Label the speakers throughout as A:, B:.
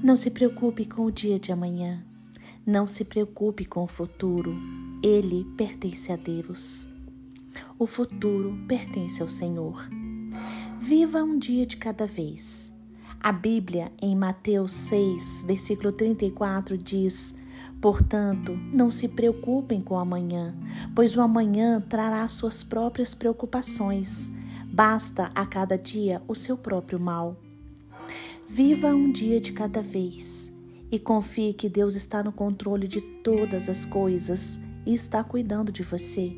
A: Não se preocupe com o dia de amanhã. Não se preocupe com o futuro. Ele pertence a Deus. O futuro pertence ao Senhor. Viva um dia de cada vez. A Bíblia, em Mateus 6, versículo 34, diz: Portanto, não se preocupem com o amanhã, pois o amanhã trará suas próprias preocupações. Basta a cada dia o seu próprio mal. Viva um dia de cada vez e confie que Deus está no controle de todas as coisas e está cuidando de você.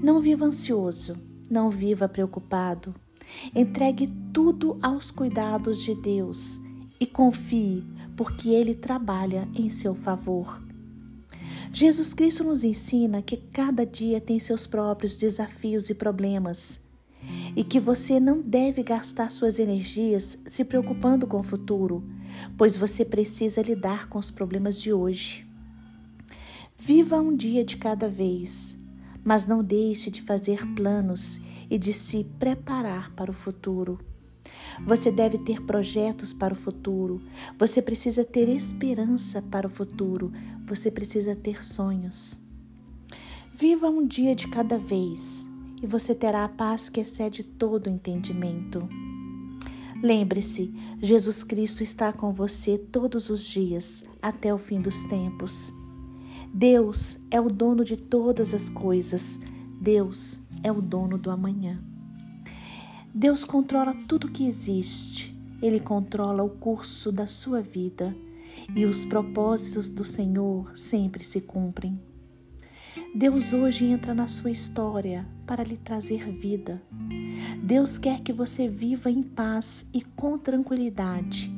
A: Não viva ansioso, não viva preocupado. Entregue tudo aos cuidados de Deus e confie, porque Ele trabalha em seu favor. Jesus Cristo nos ensina que cada dia tem seus próprios desafios e problemas e que você não deve gastar suas energias se preocupando com o futuro, pois você precisa lidar com os problemas de hoje. Viva um dia de cada vez, mas não deixe de fazer planos e de se preparar para o futuro. Você deve ter projetos para o futuro, você precisa ter esperança para o futuro, você precisa ter sonhos. Viva um dia de cada vez e você terá a paz que excede todo entendimento. Lembre-se, Jesus Cristo está com você todos os dias, até o fim dos tempos. Deus é o dono de todas as coisas. Deus é o dono do amanhã. Deus controla tudo que existe. Ele controla o curso da sua vida e os propósitos do Senhor sempre se cumprem. Deus hoje entra na sua história para lhe trazer vida. Deus quer que você viva em paz e com tranquilidade.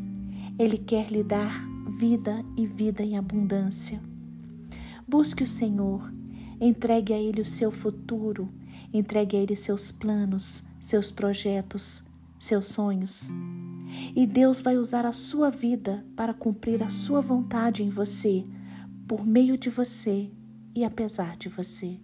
A: Ele quer lhe dar vida e vida em abundância. Busque o Senhor, entregue a Ele o seu futuro, entregue a Ele seus planos, seus projetos, seus sonhos. E Deus vai usar a sua vida para cumprir a sua vontade em você, por meio de você e apesar de você.